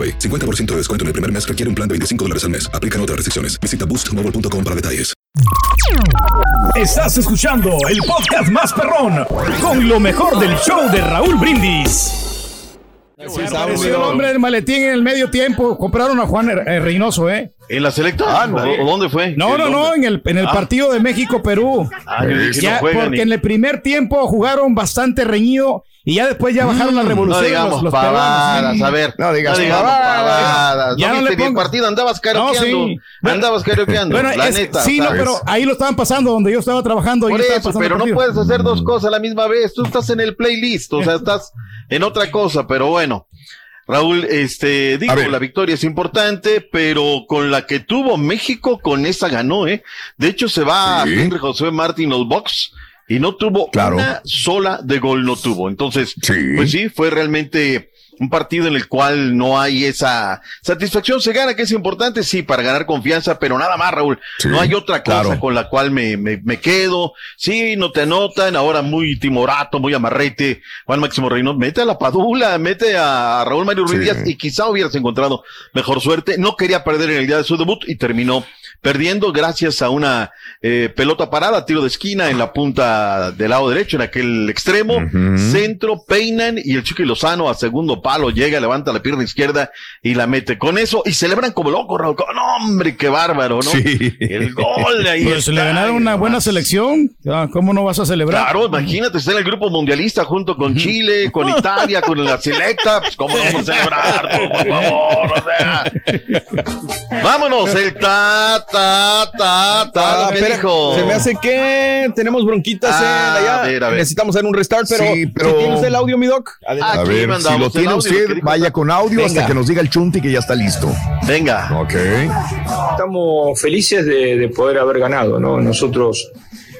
AroPay. 50% de descuento en el primer mes requiere un plan de 25 dólares al mes. Aplican otras restricciones. Visita boostmobile.com para detalles. Estás escuchando el podcast más perrón con lo mejor del show de Raúl Brindis. Apareció el hombre del maletín en el medio tiempo. Compraron a Juan eh, Reynoso, ¿eh? ¿En la selecta? ¿O dónde fue? No, no, no, en el, en el Ah. partido de México-Perú. Ah, porque ni- en el primer tiempo jugaron bastante reñido y ya después ya bajaron la revolución. Mm, No digamos los- los pavadas, peruanos. a ver. No digas digamos pavadas. pavadas. Ya no, no viste le pongo- partido, andabas caroqueando. No, sí. Andabas caroqueando, Bueno, la es- neta. sí, no, ¿sabes? pero ahí lo estaban pasando donde yo estaba trabajando. Por yo estaba eso, pasando pero no puedes hacer dos cosas a la misma vez. Tú estás en el playlist, o sea, estás en otra cosa, pero bueno. Raúl, este, digo, la victoria es importante, pero con la que tuvo México, con esa ganó, ¿eh? De hecho, se va Sí. Henry José Martín al box y no tuvo una sola de gol, no tuvo. Entonces, pues sí, fue realmente un partido en el cual no hay esa satisfacción. Se gana, que es importante, sí, para ganar confianza, pero nada más, Raúl. no hay otra cosa claro. con la cual me, me, me quedo. Sí, no te anotan, ahora muy timorato, muy amarrete. Juan Máximo Reynoso, mete a la Padula, mete a Raúl Mario Ruiz Sí. Díaz y quizá hubieras encontrado mejor suerte. No quería perder en el día de su debut y terminó perdiendo gracias a una eh, pelota parada, tiro de esquina en la punta del lado derecho, en aquel extremo, centro, peinan y el Chiqui Lozano a segundo palo llega, levanta la pierna izquierda y la mete. Con eso, y celebran como locos, Raúl. No, hombre, qué bárbaro, ¿no? Sí. El gol de ahí. Pues le está. ganaron una buena selección. ¿Cómo no vas a celebrar? Claro, imagínate, está en el grupo mundialista junto con Chile, con Italia, con la selecta, pues cómo no vamos a celebrar, tú, por favor, o sea. Vámonos, el ta, ta, ta, ta, Ah, espera, dijo. Se me hace que tenemos bronquitas Ah, en allá. a ver, a ver. Necesitamos hacer un restart, pero, Sí, pero- ¿sí ¿tiene usted el audio, mi doc? A ver, si lo tiene usted, vaya con audio hasta que nos diga el chunti que ya está listo. Venga. Ok. Estamos felices de, de poder haber ganado, ¿no? Nosotros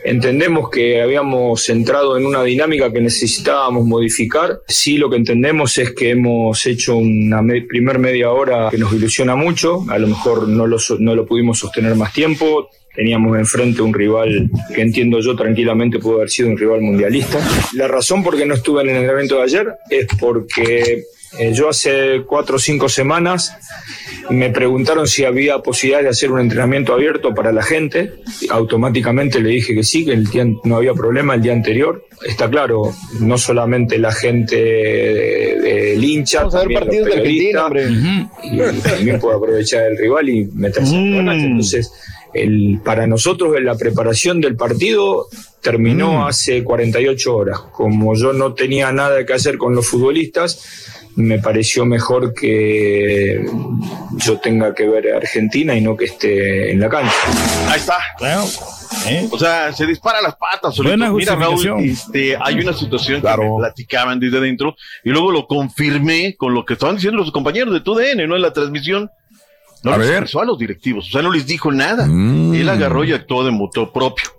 entendemos que habíamos entrado en una dinámica que necesitábamos modificar. Sí, lo que entendemos es que hemos hecho una me- primer media hora que nos ilusiona mucho. A lo mejor no lo, pudimos sostener más tiempo. Teníamos enfrente un rival que entiendo yo tranquilamente pudo haber sido un rival mundialista. La razón por qué no estuve en el evento de ayer es porque eh, yo hace cuatro o cinco semanas me preguntaron si había posibilidad de hacer un entrenamiento abierto para la gente. Automáticamente le dije que sí, que el día- no había problema el día anterior. Está claro, no solamente la gente de- del hincha, Vamos a ver los partidos de Argentina, periodistas, y también puede aprovechar el rival y meterse en cancha. Entonces, el, para nosotros la preparación del partido terminó hace 48 horas. Como yo no tenía nada que hacer con los futbolistas, me pareció mejor que yo tenga que ver a Argentina y no que esté en la cancha. Ahí está. O sea, se dispara las patas. Buena Mira, Raúl, este, hay una situación que me platicaban desde dentro y luego lo confirmé con lo que estaban diciendo los compañeros de TUDN, ¿no? En la transmisión. No A les a los directivos, o sea, no les dijo nada. Mm. Él agarró y actuó de motor propio.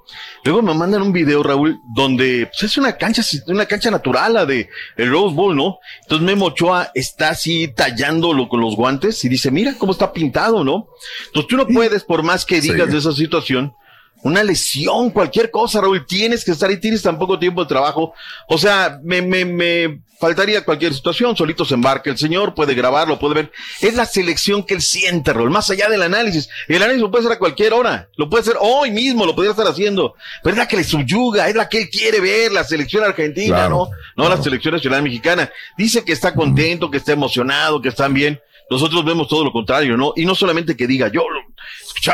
Luego me mandan un video, Raúl, donde pues, es una cancha, una cancha natural, la de el Rose Bowl, ¿no? Entonces Memo Ochoa está así tallándolo con los guantes y dice, mira cómo está pintado, ¿no? Entonces tú no puedes, por más que digas Sí. de esa situación, una lesión, cualquier cosa, Raúl, tienes que estar ahí, tienes tan poco tiempo de trabajo. O sea, me, me, me faltaría cualquier situación, solito se embarca el señor, puede grabarlo, puede ver. Es la selección que él siente, Raúl, más allá del análisis. El análisis lo puede hacer a cualquier hora, lo puede hacer hoy mismo, lo podría estar haciendo. Pero es la que le subyuga, es la que él quiere ver, la selección argentina, Claro, ¿no? No la selección nacional mexicana. Dice que está contento, que está emocionado, que están bien. Nosotros vemos todo lo contrario, ¿no? Y no solamente que diga, yo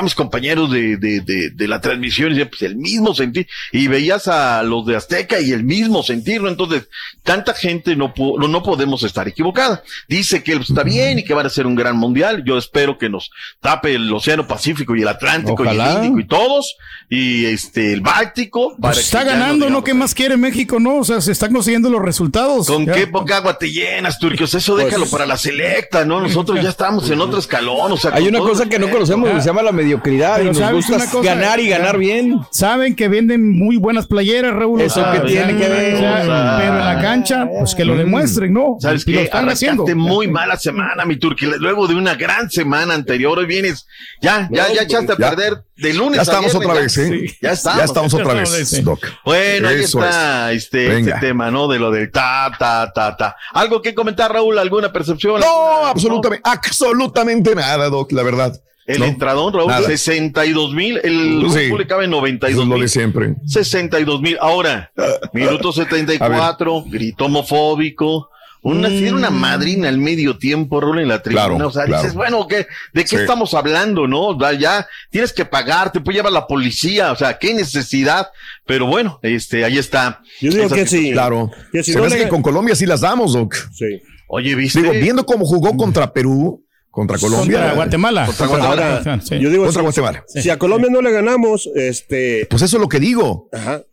mis compañeros de, de, de, de la transmisión y decía, pues el mismo sentir. Y veías a los de Azteca y el mismo sentir, ¿no? Entonces, tanta gente no, po- no, no podemos estar equivocada. Dice que está bien y que van a ser un gran mundial. Yo espero que nos tape el Océano Pacífico y el Atlántico y el Índico y todos. Y este, el Báltico. para Pues está ganando, ¿no? ¿Qué más quiere México, no? O sea, se están consiguiendo los resultados. ¿Con Ya. qué poca agua te llenas, Turquios? Eso déjalo para la selecta, ¿no? Nosotros ya estamos en otro escalón, o sea. Hay una cosa que no conocemos que se llama la mediocridad y nos ¿sabes gusta cosa? ganar y ganar bien. Saben que venden muy buenas playeras, Raúl. Eso que tiene que ver. o sea, pero en la cancha, pues que lo Mm. demuestren, ¿no? ¿Sabes Y lo están haciendo. Muy mala semana, mi Turqui. Luego de una gran semana anterior, hoy vienes, ya, ya, ya echaste a Ya. perder de lunes Ya a estamos viernes, otra vez, ¿eh? Sí, Ya estamos. Ya estamos otra vez. Doc. Bueno, ahí Eso está este, este Venga. tema, ¿no? De lo del ta, ta, ta, ta. ¿Algo que comentar, Raúl? ¿Alguna percepción? No, ¿Alguna- absolutamente, absolutamente nada, Doc, la verdad. El No, entradón, Raúl, nada. 62 mil. El Pues sí. le cabe Eso 92 es lo de mil. siempre. 62 mil. Ahora, minuto 74, grito homofóbico. Una, tiene una madrina al medio tiempo, Raúl, en la tribuna. Claro, o sea, claro. dices, bueno, ¿qué, ¿de qué Sí. estamos hablando, no? Ya, ya tienes que pagar, te puede llevar la policía, o sea, qué necesidad. Pero bueno, este, ahí está. Yo digo que sí. Claro. Que si Se no me hace le- que con Colombia sí las damos, Doc. Sí. Oye, ¿viste? Digo, viendo cómo jugó contra Perú, contra Colombia. Contra Guatemala. Contra Guatemala. Sí. Yo digo, Contra si, Guatemala. si a Colombia no le ganamos, este, Pues eso es lo que digo. ajá,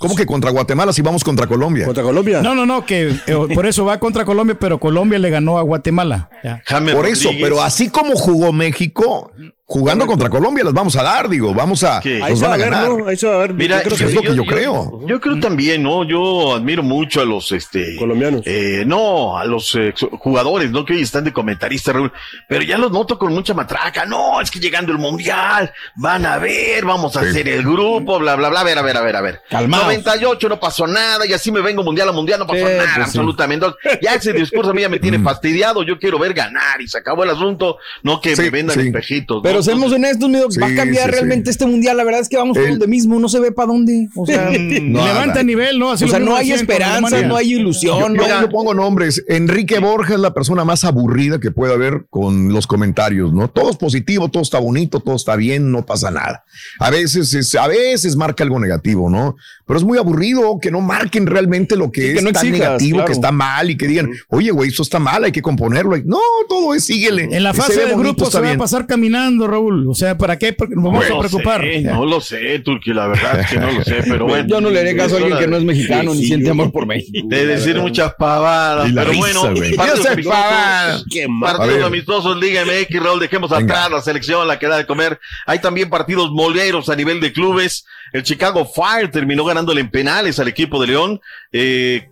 ¿Cómo que contra Guatemala si vamos contra Colombia? contra Colombia. No, no, no, que eh, por eso va contra Colombia, pero Colombia le ganó a Guatemala. Ya. Por eso, pero así como jugó México, jugando contra Colombia las vamos a dar, digo, vamos a, nos van a a ver, ganar. ¿no? Ahí se va a ver. Mira, Yo creo es lo que yo creo. Yo creo también, ¿no? Yo admiro mucho a los, este... Colombianos. Eh, no, a los eh, jugadores, ¿no? Que hoy están de comentaristas, Raúl. Pero ya los noto con mucha matraca. No, es que llegando el mundial, van a ver, vamos a Sí. hacer el grupo, bla, bla, bla. A ver, a ver, a ver, a ver. Calmaos. 98 no pasó nada y así me vengo mundial a mundial, no pasó Sí, nada, pues absolutamente. Ya ese discurso a mí ya me tiene fastidiado. Yo quiero ver ganar y se acabó el asunto, no que Sí, me vendan sí. espejitos. ¿no? Seamos honestos, mi doc, va a Sí, cambiar sí, realmente este mundial. La verdad es que vamos todos El- de mismo, no se ve para dónde. O sea, No, Levanta nada. nivel, ¿no? Así o sea, no hay esperanza, no hay ilusión. yo- no yo pongo nombres. Enrique Borja es la persona más aburrida que puede haber con los comentarios, ¿no? Todo es positivo, todo está bonito, todo está bien, no pasa nada. A veces, es, a veces marca algo negativo, ¿no? Pero es muy aburrido que no marquen realmente lo que Sí, es que no tan exijas, negativo, claro. que está mal y que digan, oye, güey, eso está mal, hay que componerlo. No, todo es síguele. En la Se fase de grupo se va a pasar caminando, Raúl. O sea, ¿para qué? Porque nos vamos no a preocupar. sé, no lo sé, Turki, la verdad es que no lo sé, pero bueno. Yo no le haré caso a alguien que no es mexicano ni Sí, siente yo- amor por México. De decir muchas pavadas, la pero risa, bueno, güey. partidos Ya se amistosos, pavada. Qué mal. A partidos amistosos, Liga MX, Raúl, dejemos Venga. atrás la selección, la que da de comer. Hay también partidos moleros a nivel de clubes. El Chicago Fire terminó ganándole en penales al equipo de León. Eh,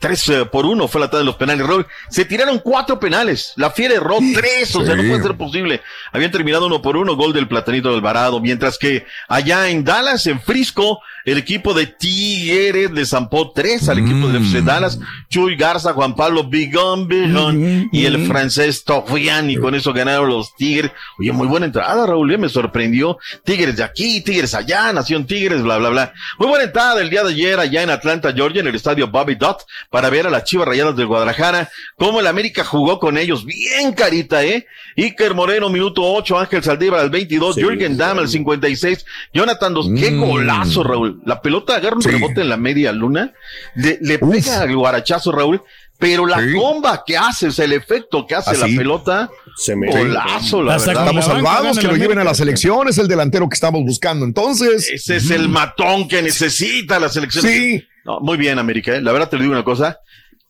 Tres eh, por uno fue la tarde de los penales, Raúl. Se tiraron cuatro penales. La Fiera erró tres, o sea, no puede ser posible. Habían terminado uno por uno, gol del Platanito del Alvarado. Mientras que allá en Dallas, en Frisco, el equipo de Tigres le zampó tres al equipo de FC Dallas. Chuy Garza, Juan Pablo Bigón, Bigón y el francés Tofian. Y con eso ganaron los Tigres. Oye, muy buena entrada, Raúl, eh, me sorprendió. Tigres de aquí, Tigres allá, Nación Tigres, bla, bla, bla. Muy buena entrada el día de ayer allá en Atlanta, Georgia, en el estadio Bobby Dott, para ver a las Chivas Rayadas del Guadalajara. Cómo el América jugó con ellos. Bien carita, ¿eh? Iker Moreno, minuto 8, Ángel Saldívar al 22, Sí, Jürgen Damm al 56, Jonathan Dos. Qué Mm. golazo, Raúl. La pelota agarra un Sí. rebote en la media luna, le, pega al guarachazo, Raúl. Pero la Sí. bomba que hace, o sea, el efecto que hace Así. la pelota, Se me golazo, la verdad. Estamos salvados, que lo lleven a la selección, es el delantero que estamos buscando. Entonces, Ese es el matón que necesita la selección. sí, No, muy bien, América. ¿eh? La verdad te lo digo una cosa.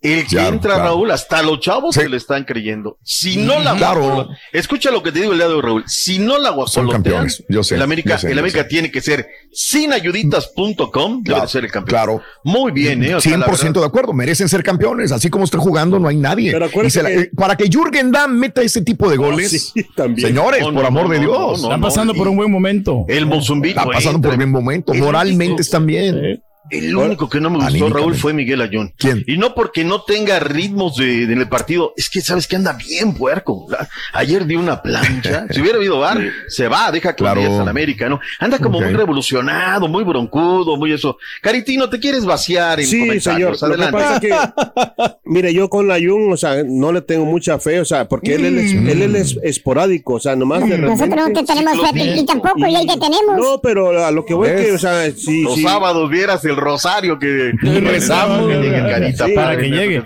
El que Claro, entra, claro. Raúl, hasta los chavos se le están creyendo. Si no la Claro. escucha lo que te digo el día de hoy, Raúl. Si no la campeones. Yo sé. el América, yo sé, el América sé. tiene que ser sinayuditas.com, debe de ser el campeón. Claro. Muy bien, ¿eh? O sea, la 100% verdad- de acuerdo, merecen ser campeones. Así como están jugando, no hay nadie. Pero se la- eh, para que Jürgen Damm meta ese tipo de goles, sí, también. señores, No, no, por amor no, de Dios, no, Están pasando por un buen momento. El Mozumbico. está pasando por un buen momento. Moralmente están bien. El único que no me gustó. Raúl, fue Miguel Ayón. ¿Quién? Y no porque no tenga ritmos de, de en el partido, es que sabes que anda bien puerco. Ayer dio una plancha. si hubiera habido bar, se va, deja con Claro. al América, ¿no? Anda como muy revolucionado, muy broncudo, muy eso. Caritino, te quieres vaciar en Sí, señor. comentarios. Lo que Adelante. pasa es que, mire, yo con la Jun, o sea, no le tengo mucha fe, o sea, porque él, él es, él, él es esporádico, o sea, nomás de Nosotros repente. no te tenemos fe, Pipi, tampoco, y el que tenemos. No, pero a lo que voy es que, o sea, sí, Los sí. sábados vieras el rosario que rezamos, que llegue. Carita Sí, para que ¿no? llegue.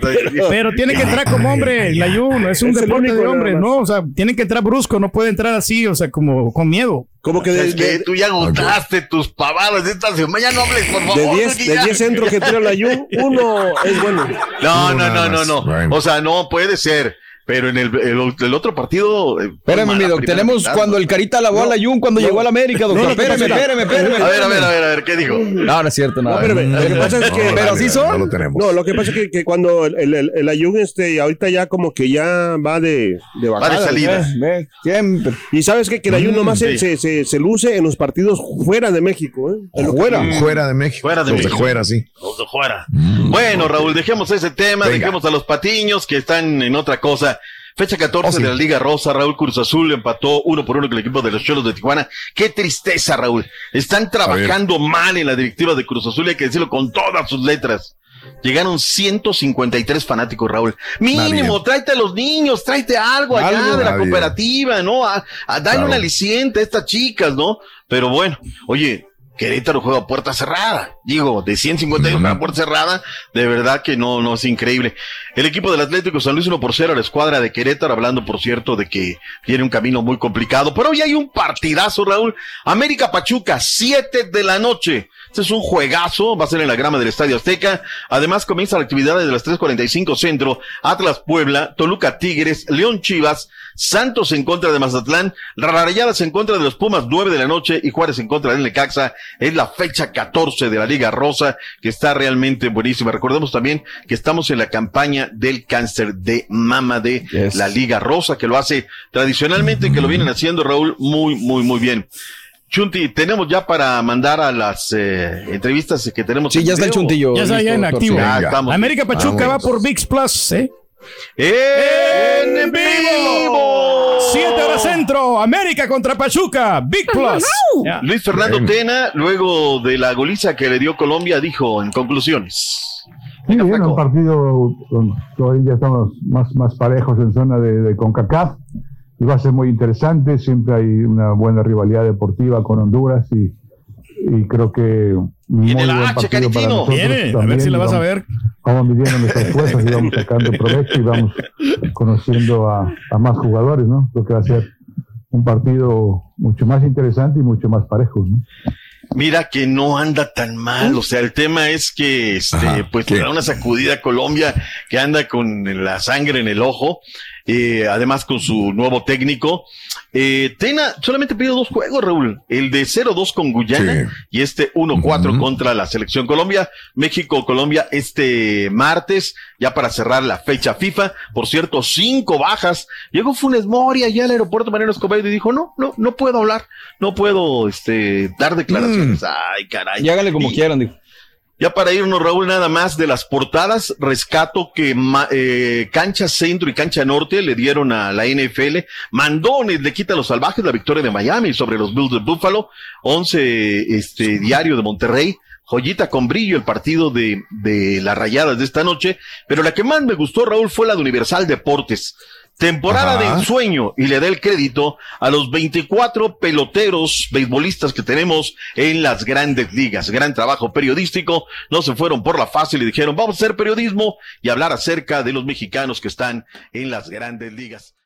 Pero tiene que entrar como hombre, el ayuno, es un Es deporte único, de más. ¿no? O sea, tiene que entrar brusco, no puede entrar así, o sea, como con miedo. Como que de, Es que de, tú ya agotaste tus pavadas de esta semana. Ya no hables, por favor. de 10 que de ya- 10 centros que tira la Jun, uno es bueno. No, no, no, no, no. Bueno. O sea, no puede ser. Pero en el, el, el otro partido. eh, Espérame, mi doc, tenemos mitad, cuando ¿no? el Carita lavó a la Jun cuando no. llegó a la América, doctor. No, espérame, espérame, espérame. A ver, a ver, a ver, a ver, ¿qué dijo? No, no es cierto, no. No, espérame, lo que pasa es que. Pero así son. No lo tenemos. No, lo que pasa es que, que cuando el, el, el, el Ayun, este, ahorita ya como que ya va de, de Va bajada. de salida. Eh, siempre. Y sabes que, que el Ayun Mm, nomás se, sí. se, se, se luce en los partidos fuera de México, ¿eh? Que- Fuera, fuera de México. Fuera de Los México. fuera, sí. Los de fuera. Bueno, Raúl, dejemos ese tema, Venga. dejemos a los patiños que están en otra cosa. Fecha 14 Oh, sí. de la Liga Rosa, Raúl Cruz Azul empató uno por uno con el equipo de los Cholos de Tijuana. Qué tristeza, Raúl. Están trabajando mal en la directiva de Cruz Azul, hay que decirlo con todas sus letras. Llegaron 153 fanáticos, Raúl. Mínimo, tráete a los niños, tráete algo allá Algo. de la cooperativa, ¿no? A, a darle Claro. un aliciente a estas chicas, ¿no? Pero bueno, oye, Querétaro juega a puerta cerrada. Digo, de 151 juega a puerta cerrada, de verdad que no, no es increíble. El equipo del Atlético San Luis 1 por 0 a la escuadra de Querétaro, hablando por cierto de que tiene un camino muy complicado. Pero hoy hay un partidazo, Raúl. América Pachuca, 7 de la noche. Este es un juegazo, va a ser en la grama del Estadio Azteca. Además comienza la actividad desde las 3.45 centro, Atlas Puebla, Toluca Tigres, León Chivas, Santos en contra de Mazatlán, Rayadas en contra de los Pumas 9 de la noche y Juárez en contra del Necaxa. Es la fecha 14 de la Liga Rosa, que está realmente buenísima. Recordemos también que estamos en la campaña del cáncer de mama de Yes. la Liga Rosa, que lo hace tradicionalmente, que lo vienen haciendo Raúl muy, muy, muy bien. Chunti, tenemos ya para mandar a las eh, entrevistas que tenemos. Sí, en ya está el chuntillo. Ya está ya en activo. estamos. América Pachuca Vamos. va por VIX Plus, ¿eh? ¡En vivo! 7 horas centro, América contra Pachuca, Big Plus. Luis Fernando Bien. Tena, luego de la goliza que le dio Colombia, dijo en conclusiones. Sí, Venga, bien, un partido, ya estamos más, más parejos en zona de, de CONCACAF y va a ser muy interesante, siempre hay una buena rivalidad deportiva con Honduras y, y creo que Viene la H, Caritino. Viene, a ver también, si la vas a vamos- ver. Vamos midiendo nuestras fuerzas y vamos sacando provecho y vamos conociendo a, a más jugadores, ¿no? Creo que va a ser un partido mucho más interesante y mucho más parejo, ¿no? Mira que no anda tan mal, o sea, el tema es que, este, Ajá, pues, ¿qué? le da una sacudida a Colombia que anda con la sangre en el ojo, eh, además con su nuevo técnico. Eh, Tena solamente pidió dos juegos, Raúl, el de 0-2 con Guyana Sí. y este 1-4 Ujú. contra la selección Colombia, México-Colombia este martes, ya para cerrar la fecha FIFA. Por cierto, cinco bajas. Llegó Funes Mori allá al aeropuerto Mariano Escobedo y dijo, no, no, no puedo hablar, no puedo, este, dar declaraciones. Ay, caray. Y háganle como Y- quieran, digo. Ya para irnos, Raúl, nada más de las portadas, rescato que ma- eh, Cancha Centro y Cancha Norte le dieron a la NFL. Mandones le quita a los salvajes la victoria de Miami sobre los Bills de Buffalo. 11, este, diario de Monterrey. Joyita con brillo el partido de, de las rayadas de esta noche. Pero la que más me gustó, Raúl, fue la de Universal Deportes. Temporada Ajá. de ensueño y le da el crédito a los 24 peloteros beisbolistas que tenemos en las grandes ligas. Gran trabajo periodístico. No se fueron por la fácil y dijeron, vamos a hacer periodismo y hablar acerca de los mexicanos que están en las grandes ligas.